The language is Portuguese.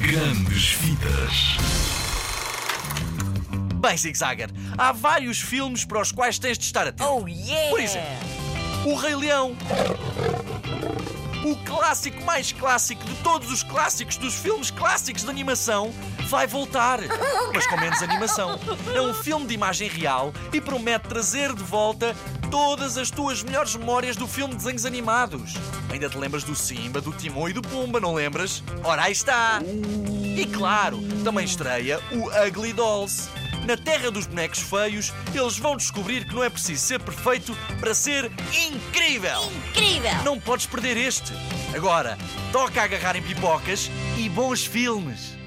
Grandes Vidas. Bem, Zigzagger, há vários filmes para os quais tens de estar atento. Oh yeah! Por exemplo, O Rei Leão. O clássico mais clássico de todos os clássicos dos filmes clássicos de animação vai voltar, mas com menos animação. É um filme de imagem real e promete trazer de volta todas as tuas melhores memórias do filme de desenhos animados. Ainda te lembras do Simba, do Timão e do Pumba, não lembras? Ora, aí está! E claro, também estreia o Ugly Dolls. Na terra dos bonecos feios, eles vão descobrir que não é preciso ser perfeito para ser incrível! Incrível! Não podes perder este! Agora, toca agarrar em pipocas e bons filmes!